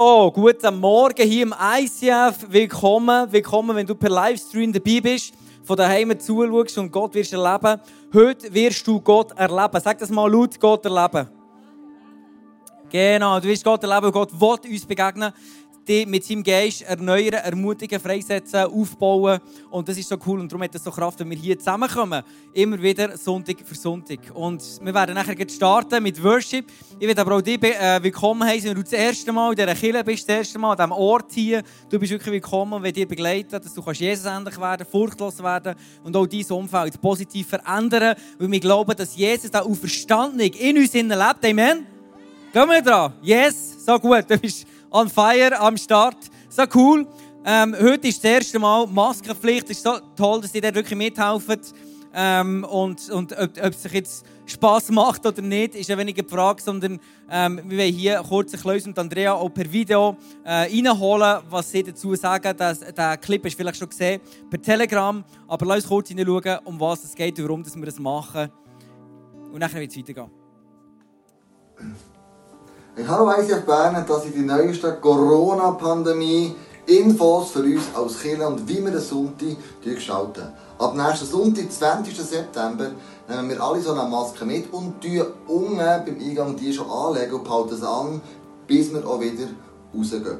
Oh, guten Morgen hier im ICF. Willkommen, willkommen, wenn du per Livestream dabei bist, von daheim zuschaust und Gott wirst erleben. Heute wirst du Gott erleben. Sag das mal laut, Gott erleben. Genau, du wirst Gott erleben und Gott will uns begegnen dich mit seinem Geist erneuern, ermutigen, freisetzen, aufbauen. Und das ist so cool und darum hat es so Kraft, wenn wir hier zusammenkommen. Immer wieder Sonntag für Sonntag. Und wir werden nachher starten mit Worship. Ich werde aber auch dich äh, willkommen heißen, wenn du das erste Mal in dieser Kirche bist, das erste Mal an diesem Ort hier. Du bist wirklich willkommen und wir dir begleiten, dass du Jesus ähnlich werden, furchtlos werden und auch dein Umfeld positiv verändern. Weil wir glauben, dass Jesus da auferstanden in uns lebt. Amen. Gehen wir dran. Yes, so gut. Du bist on fire am Start. So cool. Ähm, heute ist das erste Mal Maskenpflicht. Es ist so toll, dass ihr da wirklich mithelfen. Ähm, und und ob, ob es sich jetzt Spass macht oder nicht, ist ja weniger die Frage, sondern ähm, wir wollen hier kurz ein Klaus und Andrea auch per Video äh, reinholen, was sie dazu sagen. Das, der Clip du vielleicht schon gesehen per Telegram. Aber lass uns kurz hineinschauen, um was es geht und warum wir das machen. Und dann wird es weitergehen. Hallo ICF Bern, das ist die neueste Corona-Pandemie. Infos für uns als Kinder und wie wir den Sonntag gestalten. Ab nächsten Sonntag, 20. September, nehmen wir alle so eine Maske mit und tun unten beim Eingang die schon anlegen und behalten es an, bis wir auch wieder rausgehen.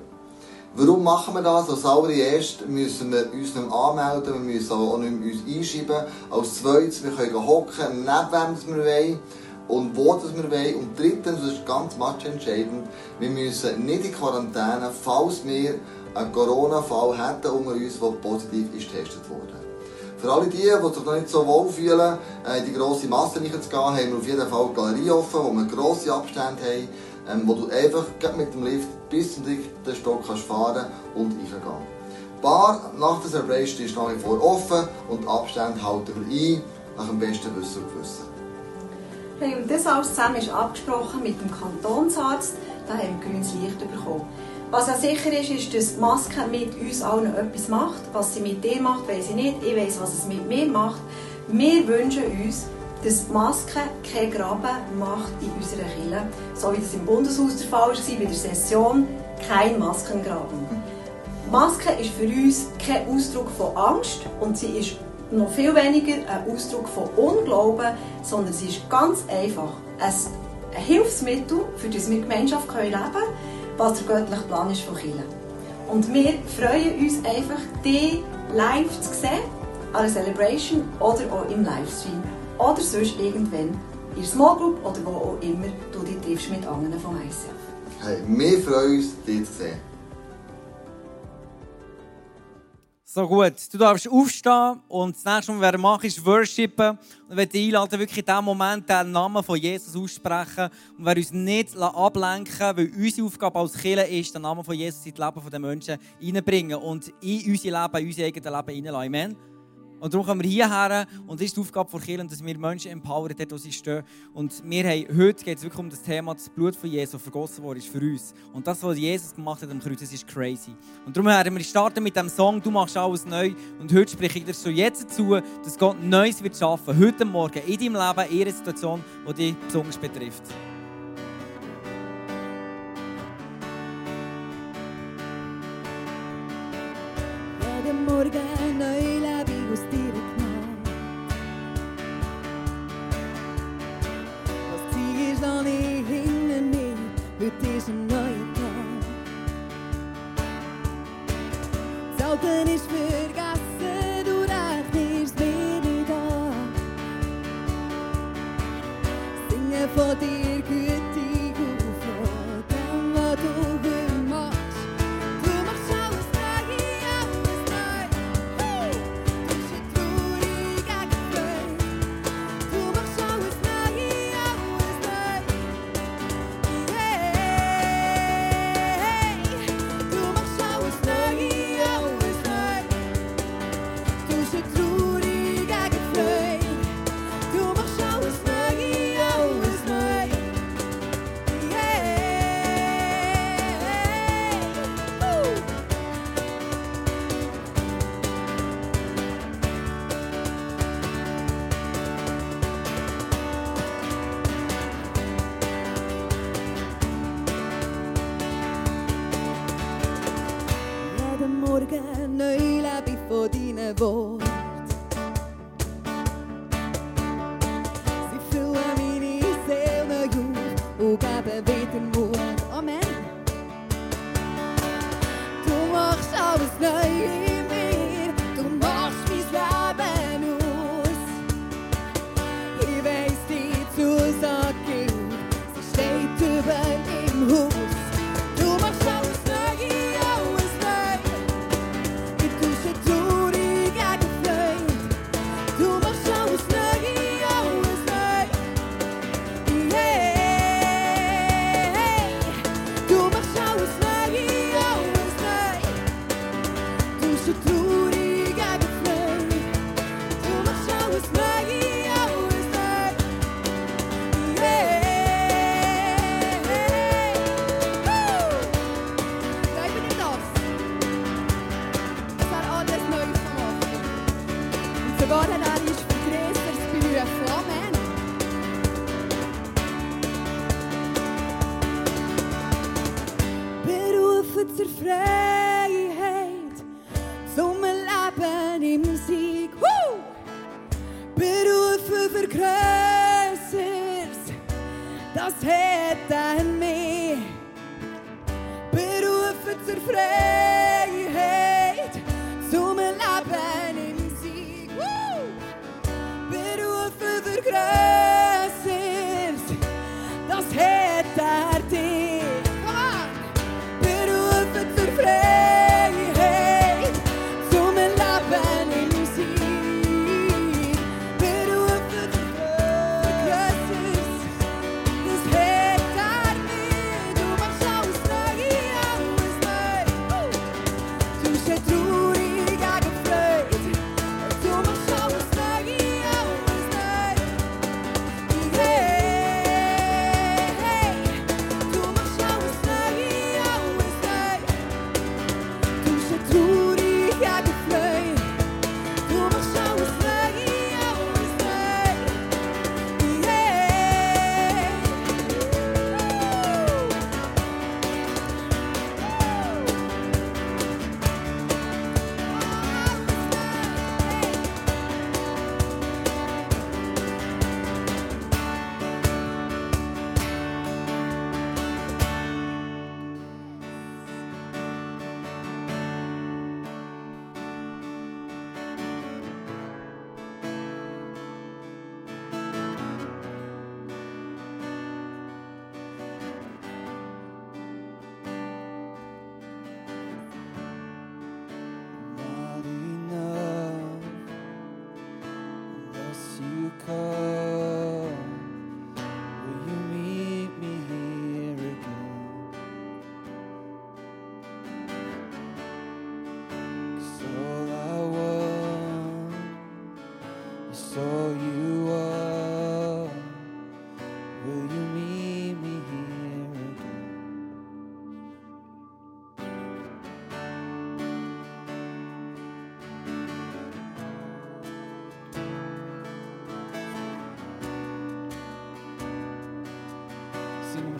Warum machen wir das? Als allererst müssen wir uns nicht anmelden, wir müssen auch nicht mehr uns einschreiben. Als zweites, wir können hocken, neben wem wir wollen und wo das wir wollen. Und drittens, das ist ganz entscheidend, wir müssen nicht in Quarantäne, falls wir einen Corona-Fall hätten unter uns, der positiv ist getestet wurde. Für alle die, die sich noch nicht so wohl fühlen, in die grosse Masse reinzugehen, haben wir auf jeden Fall eine Galerie offen, wo wir grosse Abstände haben, ähm, wo du einfach mit dem Lift bis zum dritten Stock kannst fahren und reingehen. Die Bar nach der Celebration ist nach wie vor offen und die Abstände halten wir ein, nach dem besten Wissen und Gewissen. Hey, und das alles zusammen ist abgesprochen mit dem Kantonsarzt. Da haben wir grünes Licht bekommen. Was ja sicher ist, ist, dass die Maske mit uns allen etwas macht. Was sie mit dir macht, weiß ich nicht. Ich weiß, was es mit mir macht. Wir wünschen uns, dass die Maske keinen Graben macht in unserer Kirche. So wie das im Bundeshaus der Fall war, bei der Session. Kein Maskengraben. Maske ist für uns kein Ausdruck von Angst und sie ist noch viel weniger ein Ausdruck von Unglauben, sondern es ist ganz einfach ein Hilfsmittel, für das wir Gemeinschaft leben können, was der göttliche Plan ist von Kirche. Und wir freuen uns einfach, die live zu sehen, an einer Celebration oder auch im Livestream. Oder sonst irgendwann in der Small Group oder wo auch immer du dich triffst mit anderen vom ICF. Hey, wir freuen uns, dich zu sehen. So gut, du darfst aufstehen und das nächste, was wir machen, ist worshipen. Und ich möchte einladen, wirklich in diesem Moment den Namen von Jesus aussprechen und wir uns nicht ablenken weil unsere Aufgabe als Kirche ist, den Namen von Jesus in das Leben der Menschen reinbringen und in unser Leben, in unser eigenes Leben hineinlassen. Amen. Und darum kommen wir hierher und das ist die Aufgabe von Kirche, dass wir Menschen empowern, dort wo sie stehen. Und wir haben, heute geht es wirklich um das Thema, das Blut von Jesus vergossen worden ist für uns. Und das, was Jesus gemacht hat am Kreuz, das ist crazy. Und darum werden wir starten mit dem Song «Du machst alles neu». Und heute spreche ich dir so jetzt dazu, dass Gott Neues wird schaffen, heute Morgen, in deinem Leben, in einer Situation, die dich besonders betrifft. Jeden Morgen neu Morgen neu lebe ich von deinen frente.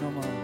Roma.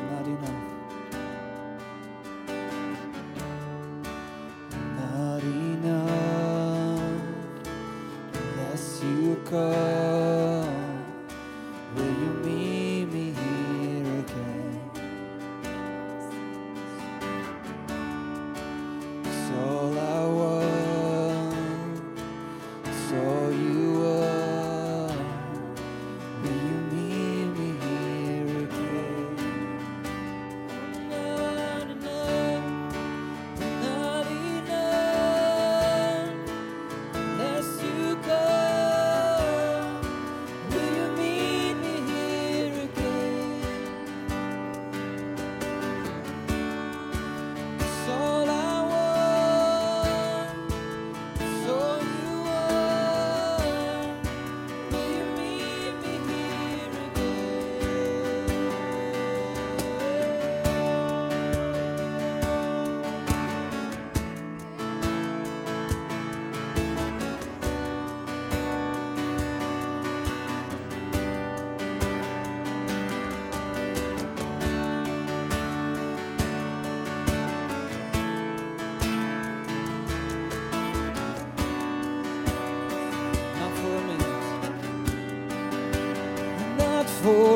favor.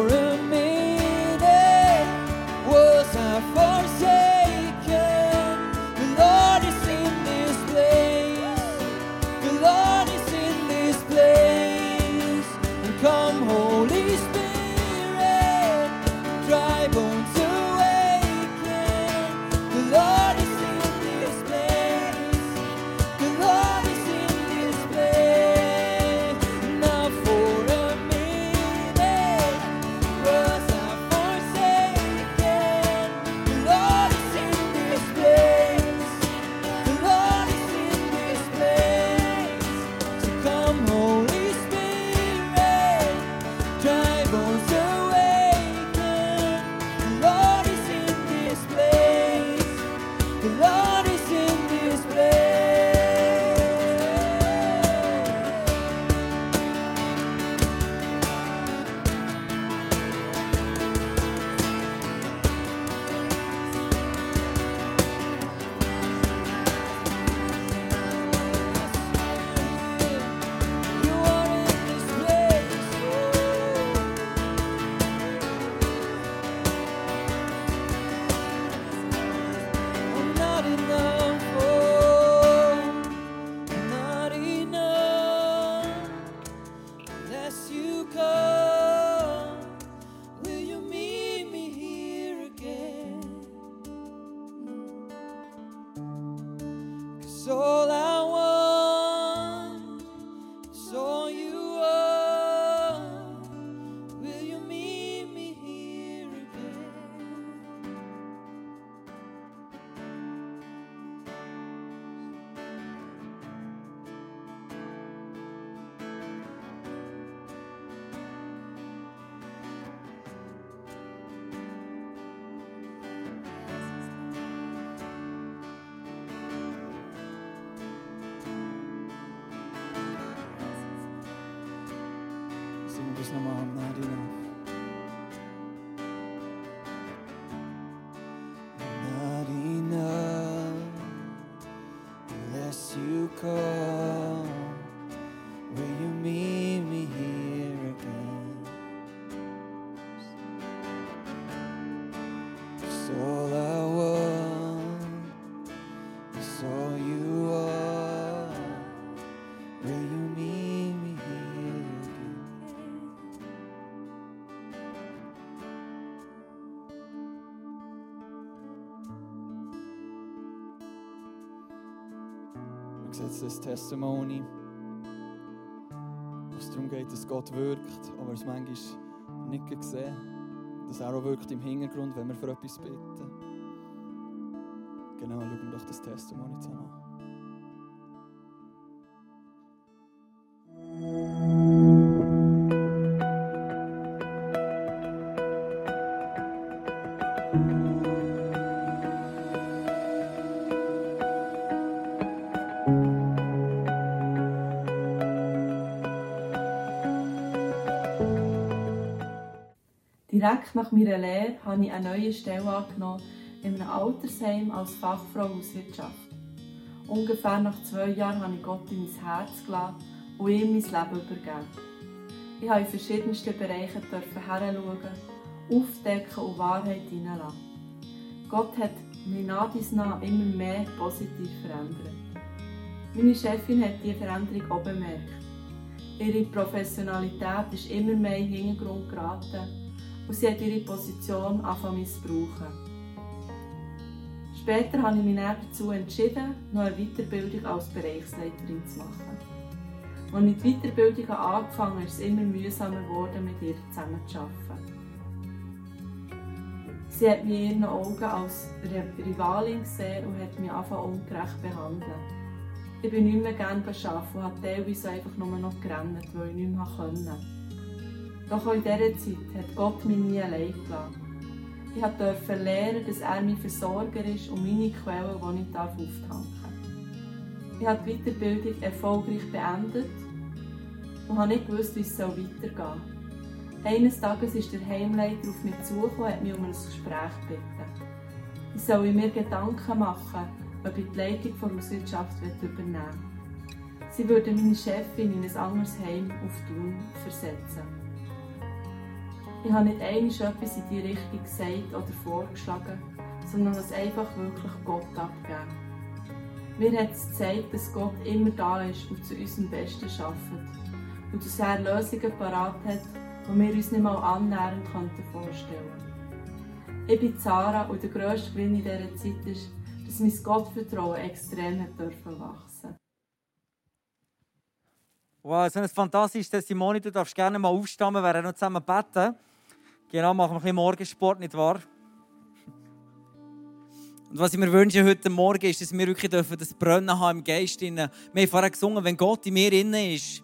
Not enough. Sieht das Testimony, wo es darum geht, dass Gott wirkt, aber es manchmal nicht sehen. Dass er auch wirkt im Hintergrund, wenn wir für etwas bitten. Genau, schauen wir doch das Testimony zusammen an. Direkt nach meiner Lehre habe ich eine neue Stelle angenommen in einem Altersheim als Fachfrau Hauswirtschaft. Ungefähr nach zwei Jahren habe ich Gott in mein Herz gelassen und ihm mein Leben übergeben. Ich habe in verschiedensten Bereichen dürfen hinschauen, aufdecken und Wahrheit hineinlassen. Gott hat mich nach dies nach immer mehr positiv verändert. Meine Chefin hat diese Veränderung auch bemerkt. Ihre Professionalität ist immer mehr in den Hintergrund geraten und sie hat ihre Position angefangen zu missbrauchen. Später habe ich mich dazu entschieden, noch eine Weiterbildung als Bereichsleiterin zu machen. Als ich die Weiterbildung angefangen habe, ist es immer mühsamer geworden, mit ihr zusammenzuarbeiten. Sie hat mich in ihren Augen als Rivalin gesehen und hat mich einfach ungerecht behandelt. Ich bin nicht mehr gerne arbeiten und habe teilweise einfach nur noch gerannt, weil ich nicht mehr konnte. Doch auch in dieser Zeit hat Gott mich nie allein gelassen. Ich durfte lernen, dass er mein Versorger ist und meine Quelle, die ich auftanken darf. Ich habe die Weiterbildung erfolgreich beendet und habe nicht gewusst, wie es weitergehen soll. Eines Tages ist der Heimleiter auf mich zugekommen und hat mich um ein Gespräch gebeten. Ich soll mir Gedanken machen, ob ich die Leitung der Hauswirtschaft übernehmen will. Sie würde meine Chefin in ein anderes Heim auf Thun versetzen. Ich habe nicht einmal etwas in die Richtung gesagt oder vorgeschlagen, sondern es einfach wirklich Gott abgegeben. Mir hat es gezeigt, dass Gott immer da ist und zu unserem Besten schafft. Und dass er Lösungen parat hat, die wir uns nicht mal annähernd vorstellen könnten. Ich bin Zara und der grösste Gewinn in dieser Zeit ist, dass mein Gottvertrauen extrem dürfen wachsen Wow, so ein fantastisches Testimonial. Du darfst gerne mal aufstehen, wir werden noch zusammen beten. Genau, machen wir ein bisschen Morgensport, nicht wahr? Und was ich mir wünsche heute Morgen ist, dass wir wirklich das Brennen haben im Geist. Wir haben vorher gesungen, wenn Gott in mir innen ist,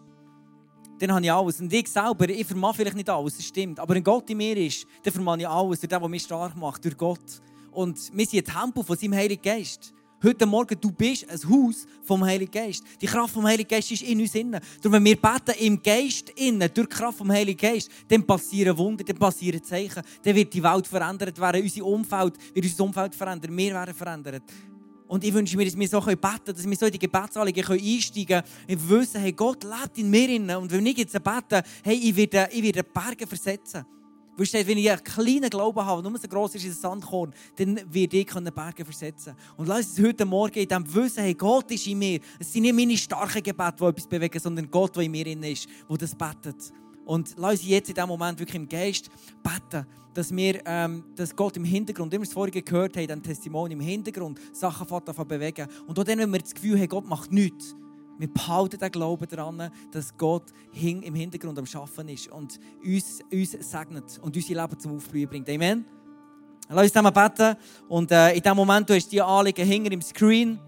dann habe ich alles. Und ich selber, ich vermag vielleicht nicht alles, das stimmt. Aber wenn Gott in mir ist, dann vermag ich alles durch den, der mich stark macht, durch Gott. Und wir sind ein Tempel von seinem Heiligen Geist. Heute Morgen, du bist ein Haus vom Heiligen Geist. Die Kraft vom Heiligen Geist ist in uns innen. Darum, wenn wir beten im Geist innen, durch die Kraft vom Heiligen Geist, dann passieren Wunder, dann passieren Zeichen. Dann wird die Welt verändert werden, unser Umfeld wird unser Umfeld verändern, wir werden verändert. Und ich wünsche mir, dass wir so beten können, dass wir so in die Gebetsanliegen einsteigen können. Ich wissen, hey, Gott lebt in mir. Innen. Und wenn ich jetzt bete, hey, ich werde, ich werde Berge versetzen. Weil steht, wenn ich einen kleinen Glauben habe, nur so gross ist wie ein Sandkorn, dann werde ich Berge versetzen Und lass uns heute Morgen in dem Wissen, hey, Gott ist in mir. Es sind nicht meine starken Gebete, die etwas bewegen, sondern Gott, der in mir ist, der das betet. Und lass uns jetzt in diesem Moment wirklich im Geist beten, dass, wir, ähm, dass Gott im Hintergrund, immer das vorige gehört haben, ein Testimonium im Hintergrund Sachen bewegen. Und auch dann, wenn wir das Gefühl haben, Gott macht nichts, wir behalten den Glauben daran, dass Gott im Hintergrund am Arbeiten ist und uns, uns segnet und unser Leben zum Aufblühen bringt. Amen. Lass uns zusammen beten. Und äh, in diesem Moment, du hast die Anliegen hinter im Screen.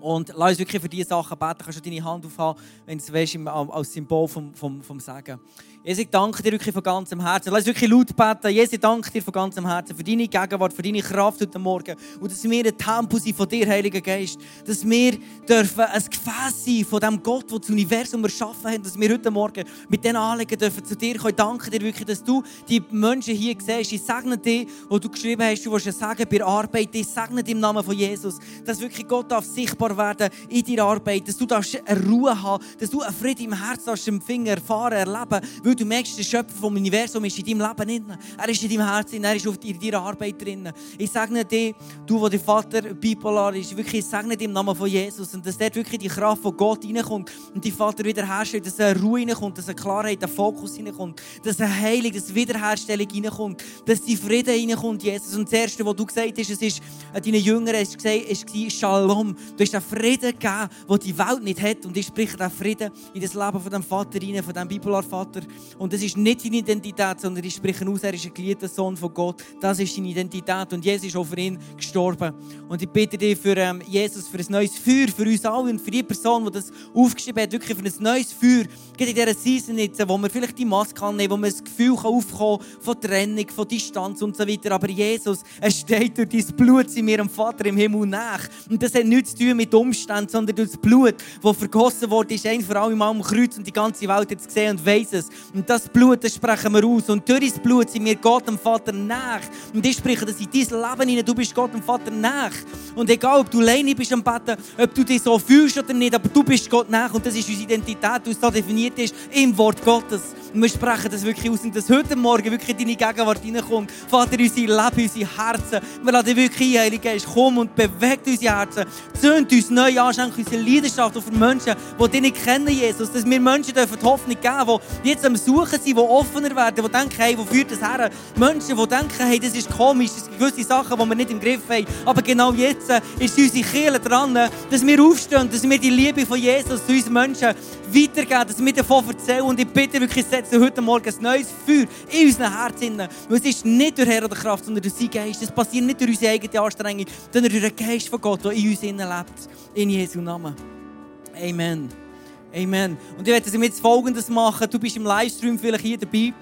Und lass uns wirklich für diese Sachen beten. Du kannst du deine Hand aufhaben, wenn du es weißt, als Symbol vom, vom, vom Segen. Jesus, ich danke dir wirklich von ganzem Herzen. Lass uns wirklich laut beten. Jesus, ich danke dir von ganzem Herzen für deine Gegenwart, für deine Kraft heute Morgen. Und dass wir ein Tempel sind von dir, Heiliger Geist. Dass wir dürfen ein Gefäß sein von dem Gott, der das Universum erschaffen hat. Dass wir heute Morgen mit diesen Anliegen dürfen zu dir kommen. Ich danke dir wirklich, dass du die Menschen hier siehst. Ich segne dich, wo du geschrieben hast, du willst sagen bei der Arbeit. Ich segne dich im Namen von Jesus. Dass wirklich Gott darf sichtbar werden in deiner Arbeit. Dass du eine Ruhe haben Dass du einen Frieden im Herzen darfst empfangen, erfahren, erleben weil du merkst, der Schöpfer vom Universum ist in deinem Leben drin. Er ist in deinem Herzen, er ist auf deiner Arbeit drin. Ich segne dir, du, wo der Vater bipolar ist, wirklich, ich segne dir im Namen von Jesus und dass dort wirklich die Kraft von Gott reinkommt und die Vater wiederherstellt, dass eine Ruhe reinkommt, dass eine Klarheit, ein Fokus reinkommt, dass eine Heilung, dass eine Wiederherstellung reinkommt, dass die Frieden reinkommt, Jesus. Und das Erste, was du gesagt hast, es ist, an deinen Jüngern es war Shalom. Du hast einen Frieden gegeben, den die Welt nicht hat und ich spreche diesen Frieden in das Leben von dem Vater rein, von dem Bipolar-Vater. Und das ist nicht seine Identität, sondern ich spreche aus, er ist ein geliebter Sohn von Gott. Das ist seine Identität. Und Jesus ist auch für ihn gestorben. Und ich bitte dich für ähm, Jesus, für ein neues Feuer, für uns alle und für die Person, die das aufgeschrieben hat, wirklich für ein neues Feuer. Geht in dieser Season jetzt, wo man vielleicht die Maske annehmen wo man das Gefühl kann aufkommen von Trennung, von Distanz und so weiter. Aber Jesus, es steht durch dein Blut sind wir am Vater im Himmel nach. Und das hat nichts zu tun mit Umständen, sondern durch das Blut, das vergossen wurde, ist ein für alle Mal am Kreuz und die ganze Welt hat es gesehen und weiss es. Und das Blut, das sprechen wir aus. Und durch das Blut sind wir Gott dem Vater nach. Und ich spreche das in dein Leben hinein. Du bist Gott dem Vater nach. Und egal, ob du alleine bist am Betten, ob du dich so fühlst oder nicht, aber du bist Gott nach. Und das ist unsere Identität, die so definiert ist im Wort Gottes. Und wir sprechen das wirklich aus. Und dass heute Morgen wirklich deine Gegenwart reinkommt. Vater, unser Leben, unsere Herzen. Wir dich wirklich ein, Heiliger Geist, komm und bewegt unsere Herzen. Zünd uns neu an, schenk unsere Leidenschaft auf Menschen, die dich nicht kennen, Jesus. Dass wir Menschen dürfen die Hoffnung geben, die jetzt am Suchen sind, die offener werden, die denken, hey, wo führt das her? Menschen, die denken, hey, das ist komisch, das sind gewisse Sachen, die wir nicht im Griff haben. Aber genau jetzt ist unsere Kirche dran, dass wir aufstehen, dass wir die Liebe von Jesus zu uns Menschen weitergeben, dass wir davon erzählen. Und ich bitte wirklich, setze heute Morgen ein neues Feuer in unseren Herzen. Weil es ist nicht durch Herr oder Kraft, sondern durch sein Geist. Es passiert nicht durch unsere eigene Anstrengung, sondern durch den Geist von Gott, der in uns lebt. In Jesu Namen. Amen. Amen. Und ich werde jetzt Folgendes machen. Du bist im Livestream vielleicht hier dabei.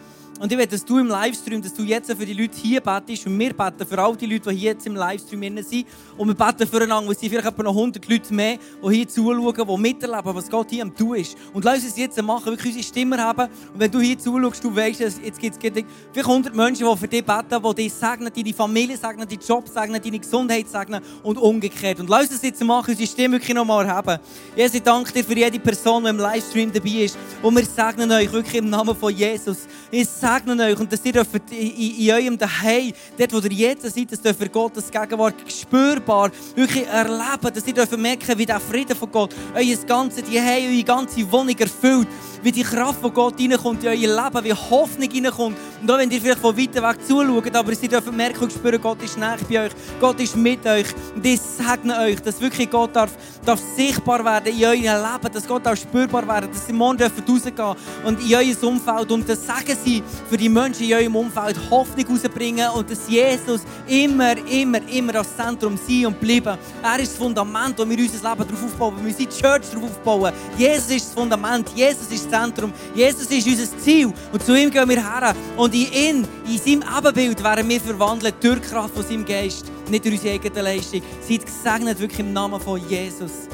Und ich will, dass du im Livestream, dass du jetzt für die Leute hier betest und wir beten für all die Leute, die hier jetzt im Livestream sind. Und wir beten füreinander, weil es sind vielleicht etwa noch 100 Leute mehr, die hier zuschauen, die miterleben, was Gott hier am tun ist. Und lass uns jetzt machen, wirklich unsere Stimme haben. Und wenn du hier zuschaust, du weißt, jetzt gibt es vielleicht 100 Menschen, die für dich beten, die dich segnen, deine Familie segnen, deinen Job segnen, deine Gesundheit segnen und umgekehrt. Und lass uns jetzt machen, unsere Stimme wirklich nochmal haben. Jesus, ich danke dir für jede Person, die im Livestream dabei ist. Und wir segnen euch wirklich im Namen von Jesus. Ich segne euch und dass ihr dürft in, in, eurem Daheim, dort wo ihr jetzt seid, dass dürft Gottes Gegenwart spürbar wirklich erleben, dass ihr dürft merken, wie der Frieden von Gott euer ganzes Daheim, eure ganze Wohnung erfüllt, wie die Kraft von Gott reinkommt in euer Leben, wie Hoffnung reinkommt. Und auch wenn ihr vielleicht von weiter weg zuschaut, aber ihr dürft merken und spüren, Gott ist nah bei euch, Gott ist mit euch. Und ich segne euch, dass wirklich Gott darf, darf sichtbar werden in eurem Leben, dass Gott auch spürbar werden, dass sie morgen rausgehen und in euer Umfeld und das sagen sie für die Menschen in eurem Umfeld Hoffnung rausbringen und dass Jesus immer, immer, immer das Zentrum sein und bleiben. Er ist das Fundament, wo wir unser Leben darauf aufbauen, wo wir unsere Church darauf aufbauen. Jesus ist das Fundament, Jesus ist das Zentrum, Jesus ist unser Ziel und zu ihm gehen wir her und in ihn, in seinem Ebenbild werden wir verwandelt durch die Kraft von seinem Geist, nicht durch unsere eigene Leistung. Seid gesegnet wirklich im Namen von Jesus.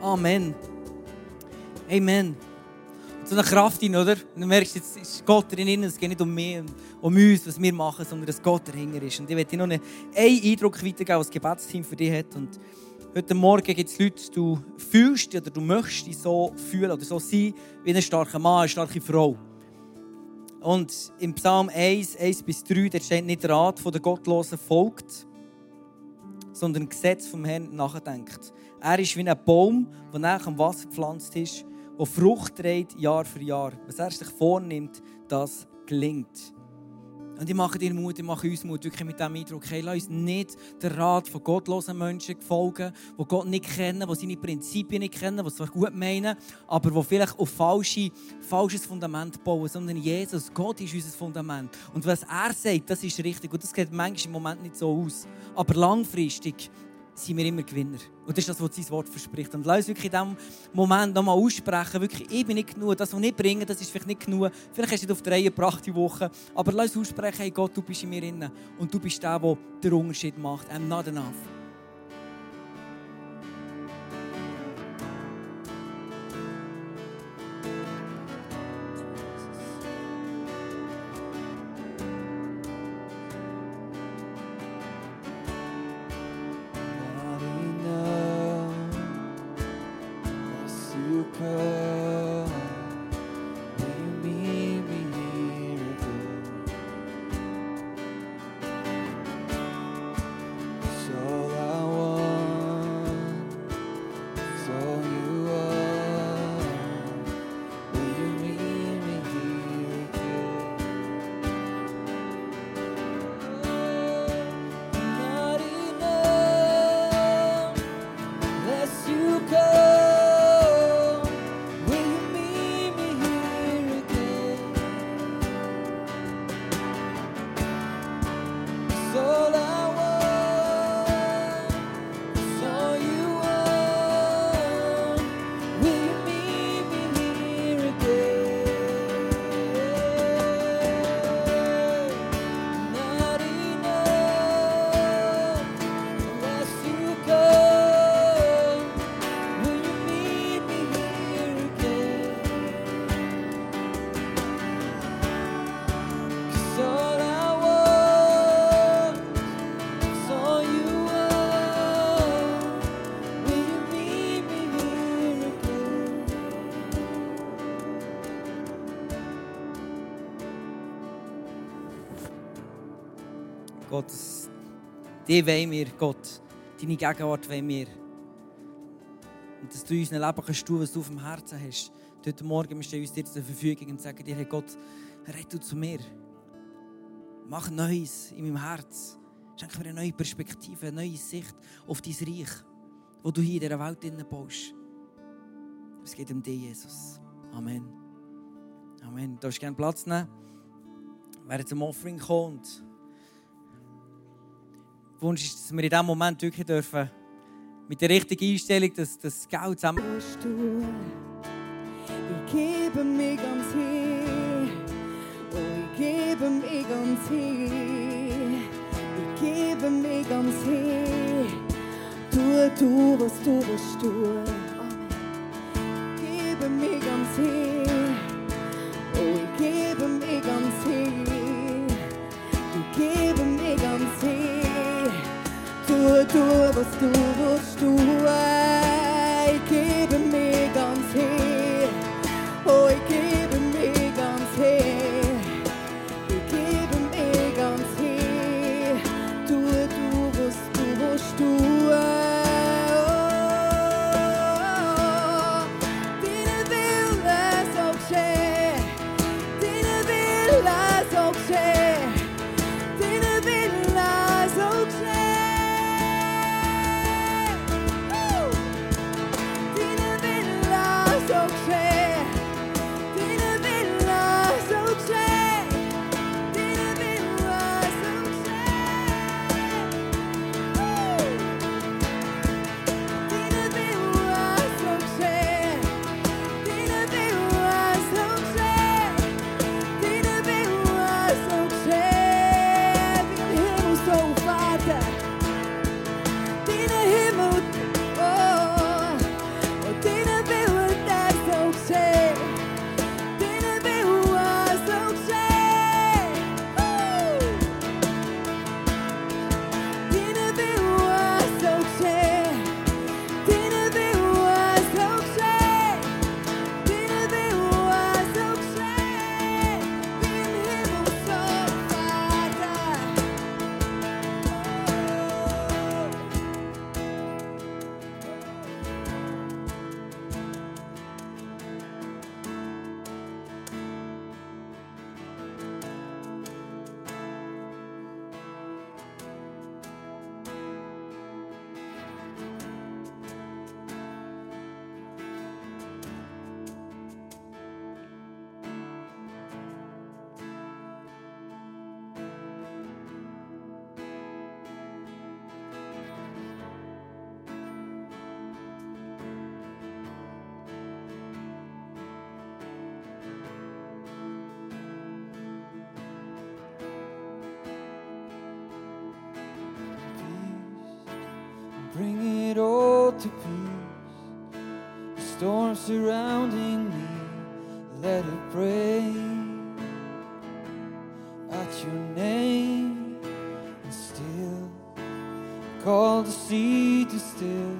Amen. Amen. So eine Kraft hin, oder? Und du merkst, jetzt ist Gott drin, es geht nicht um mich und um uns, was wir machen, sondern dass Gott dahinter ist. Und ich werde dir noch einen Eindruck weitergeben, was das Gebetsteam für dich hat. Und heute Morgen gibt es Leute, du fühlst oder du möchtest dich so fühlen oder so sein wie ein starker Mann, eine starke Frau. Und im Psalm 1, 1 bis 3, da steht nicht Rat von der Gottlosen folgt, sondern Gesetz vom Herrn nachdenkt. Er ist wie ein Baum, der nach am Wasser gepflanzt ist, der Frucht trägt Jahr für Jahr. Was er sich vornimmt, das gelingt. Und ich mache dir Mut, ich mache uns Mut, wirklich mit diesem Eindruck, hey, lass uns nicht den Rat von gottlosen Menschen folgen, die Gott nicht kennen, die seine Prinzipien nicht kennen, die es zwar gut meinen, aber die vielleicht auf falsche, falsches Fundament bauen, sondern Jesus, Gott ist unser Fundament. Und was er sagt, das ist richtig. Und das geht manchmal im Moment nicht so aus. Aber langfristig sind wir immer Gewinner. Und das ist das, was sein Wort verspricht. Und lass uns wirklich in diesem Moment nochmal aussprechen, wirklich, ich bin nicht genug. Das, was ich bringe, das ist vielleicht nicht genug. Vielleicht hast du nicht auf die Reihe gebracht die Woche. Aber lass uns aussprechen, hey Gott, du bist in mir drin. Und du bist der, der den Unterschied macht. I'm not enough. Gott, die wollen wir, Gott. Deine Gegenwart wollen wir. Und dass du in unserem Leben kannst was du auf dem Herzen hast. Heute Morgen wir stehen uns dir zur Verfügung und sagen dir, hey Gott, du zu mir. Mach Neues in meinem Herz. Schenk mir eine neue Perspektive, eine neue Sicht auf dein Reich, wo du hier in dieser Welt baust. Es geht um dich, Jesus. Amen. Amen. Du darfst gerne Platz nehmen. Wir werden zum Offering kommen. Wunsch ist, dass wir in diesem Moment wirklich dürfen, mit der richtigen Einstellung das, das Geld zusammen... Ich gebe mir ganz hin, oh, ich gebe mir ganz hin, ich gebe mir ganz hin, tu du, was du willst. Amen. Ich gebe mir ganz hin, tu du, was du willst tun. surrounding me, let it pray at your name, and still call the sea to still.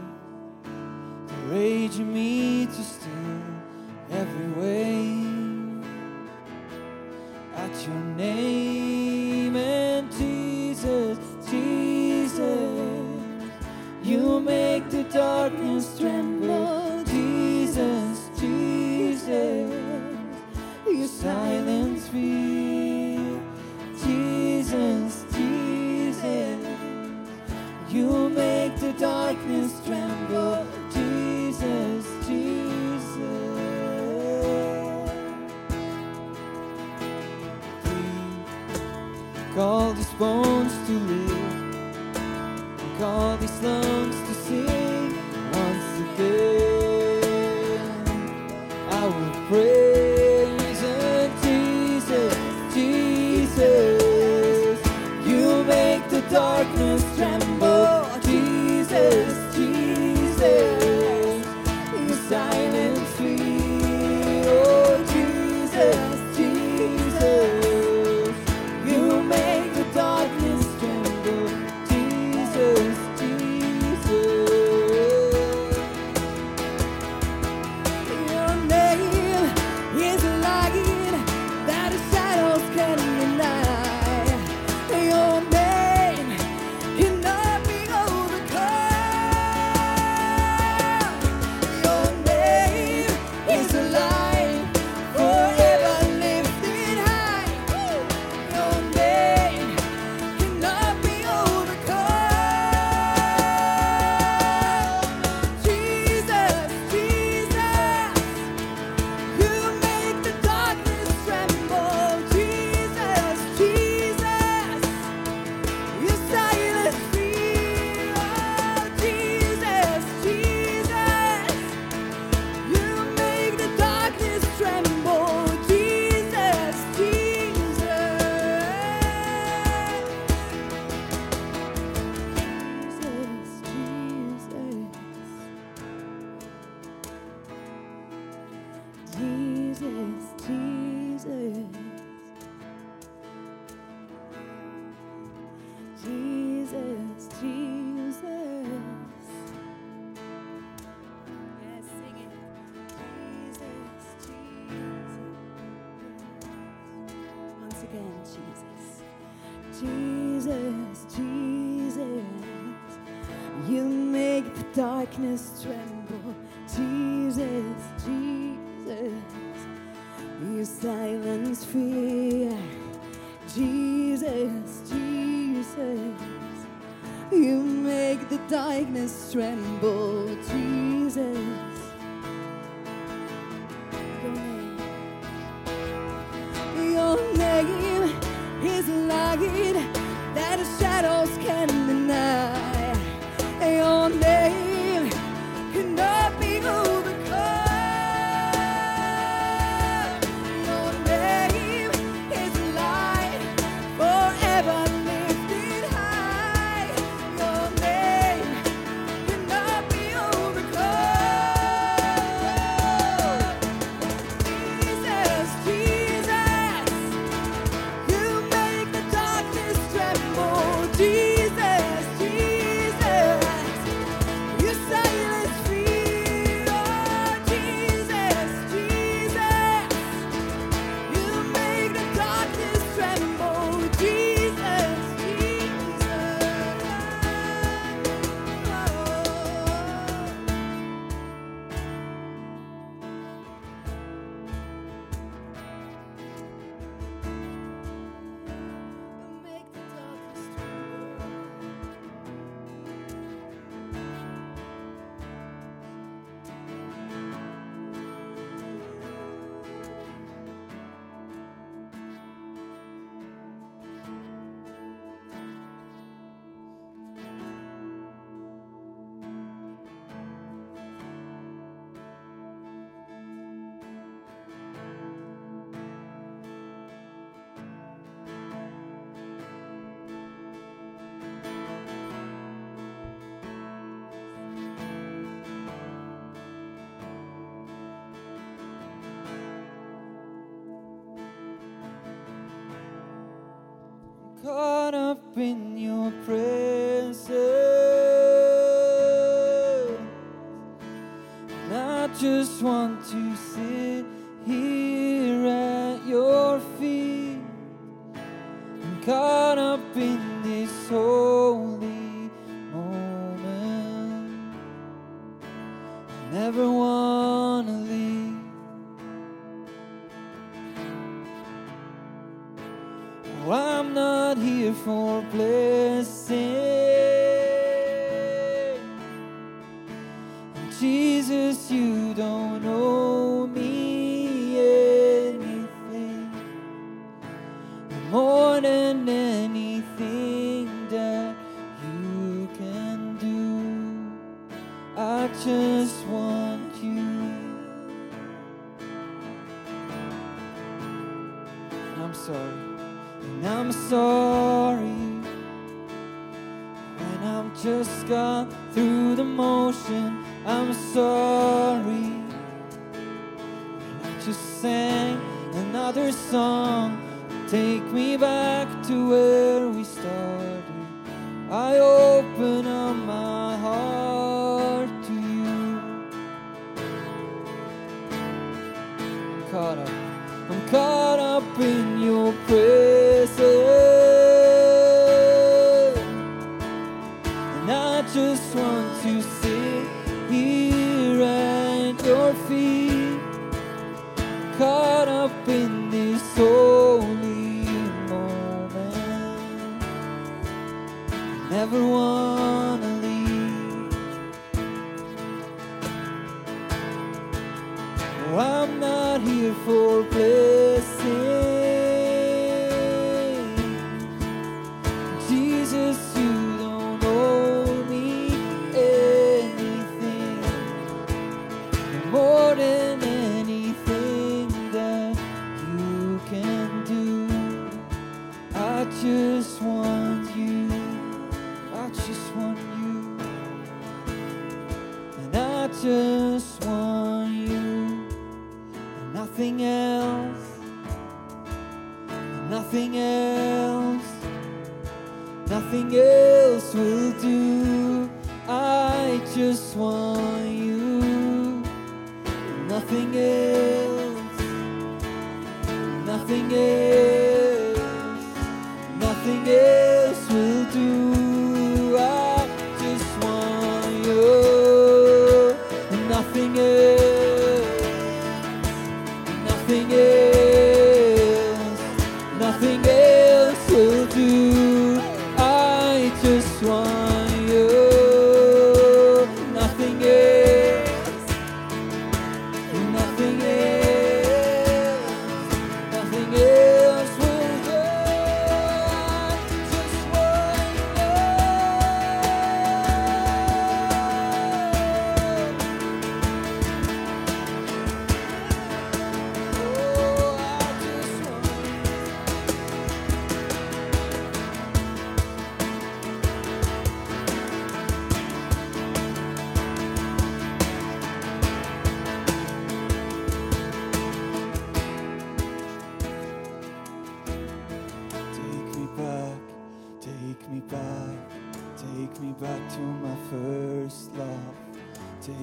Jesus, Jesus. Jesus, Jesus. Yes, sing it. Jesus, Jesus. Once again, Jesus. Jesus, Jesus. You make the darkness tremble. tremble. caught up in your presence. And I just want I'm sorry. And I just sang another song. Take me back to where we started. I open up my heart to you. I'm caught up. I'm caught up in your prayer. just want you, nothing else, nothing else, nothing else will do. I just want.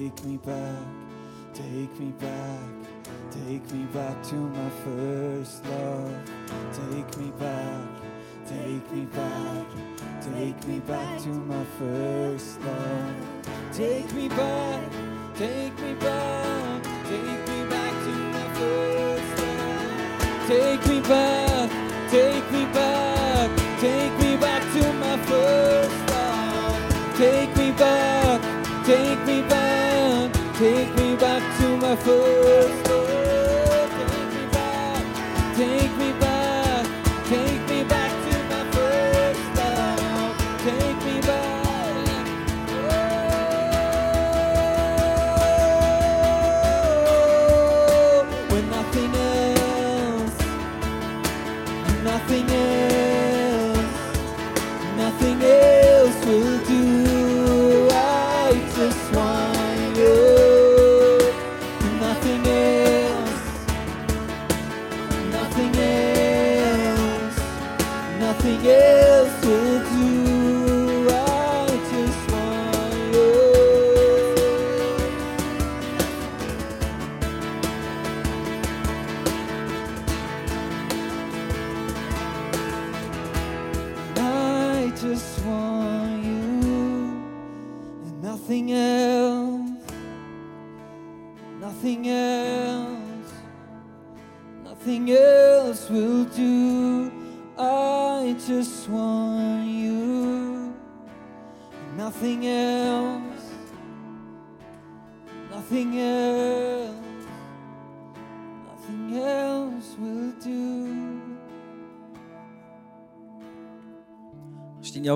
Take me back, take me back, take me back to my first love. Take me back, take me back, take me back to my first love. Take me back, take me back, take me back to my first love. Take me back, take This one.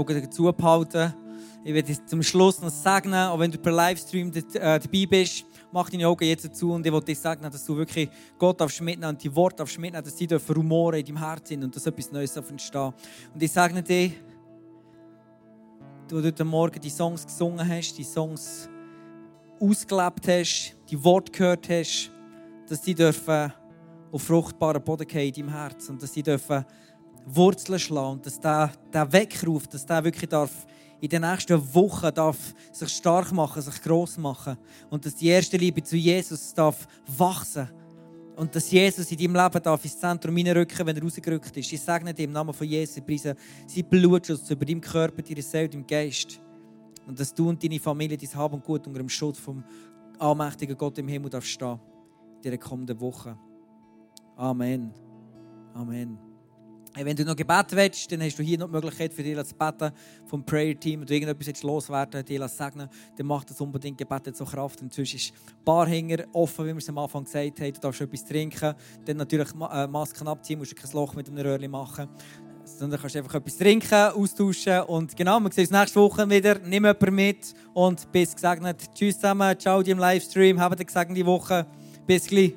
Augen zubehalten. Ich werde zum Schluss noch segnen, auch wenn du per Livestream äh, dabei bist. Mach deine Augen jetzt zu und ich will dir sagen, dass du wirklich Gott darfst mitnehmen und die Worte darfst mitnehmen, dass sie dürfen rumoren in deinem Herzen und dass etwas Neues darf entstehen. Und ich segne dich, du heute Morgen die Songs gesungen hast, die Songs ausgelebt hast, die Worte gehört hast, dass sie dürfen auf fruchtbaren Boden fallen in deinem Herz und dass sie dürfen Wurzeln schlagen und dass der, der Weckruf, dass der wirklich darf in den nächsten Wochen darf sich stark machen, sich gross machen und dass die erste Liebe zu Jesus darf wachsen und dass Jesus in deinem Leben darf ins Zentrum hineinrücken, wenn er rausgerückt ist. Ich segne dir im Namen von Jesus, ich preise sein Blutschutz über deinem Körper, deiner Seele, deinem Geist und dass du und deine Familie dein Hab und Gut unter dem Schutz vom allmächtigen Gott im Himmel darfst stehen in dieser kommenden Woche. Amen. Amen. Wenn du noch Gebet willst, dann hast du hier noch die Möglichkeit für dich zu beten vom Prayer-Team. Wenn du irgendetwas jetzt loswerden dir segnen dann mach das unbedingt. Gebet hat so Kraft. Inzwischen ist die Bar hinter offen, wie wir es am Anfang gesagt haben. Du darfst etwas trinken. Dann natürlich äh, Masken abziehen, musst du kein Loch mit einem Röhrchen machen. Sondern kannst einfach etwas trinken, austauschen. Und genau, wir sehen uns nächste Woche wieder. Nimm jemanden mit und bis gesegnet. Tschüss zusammen, ciao dir im Livestream. Habt eine gesegnete Woche. Bis gleich.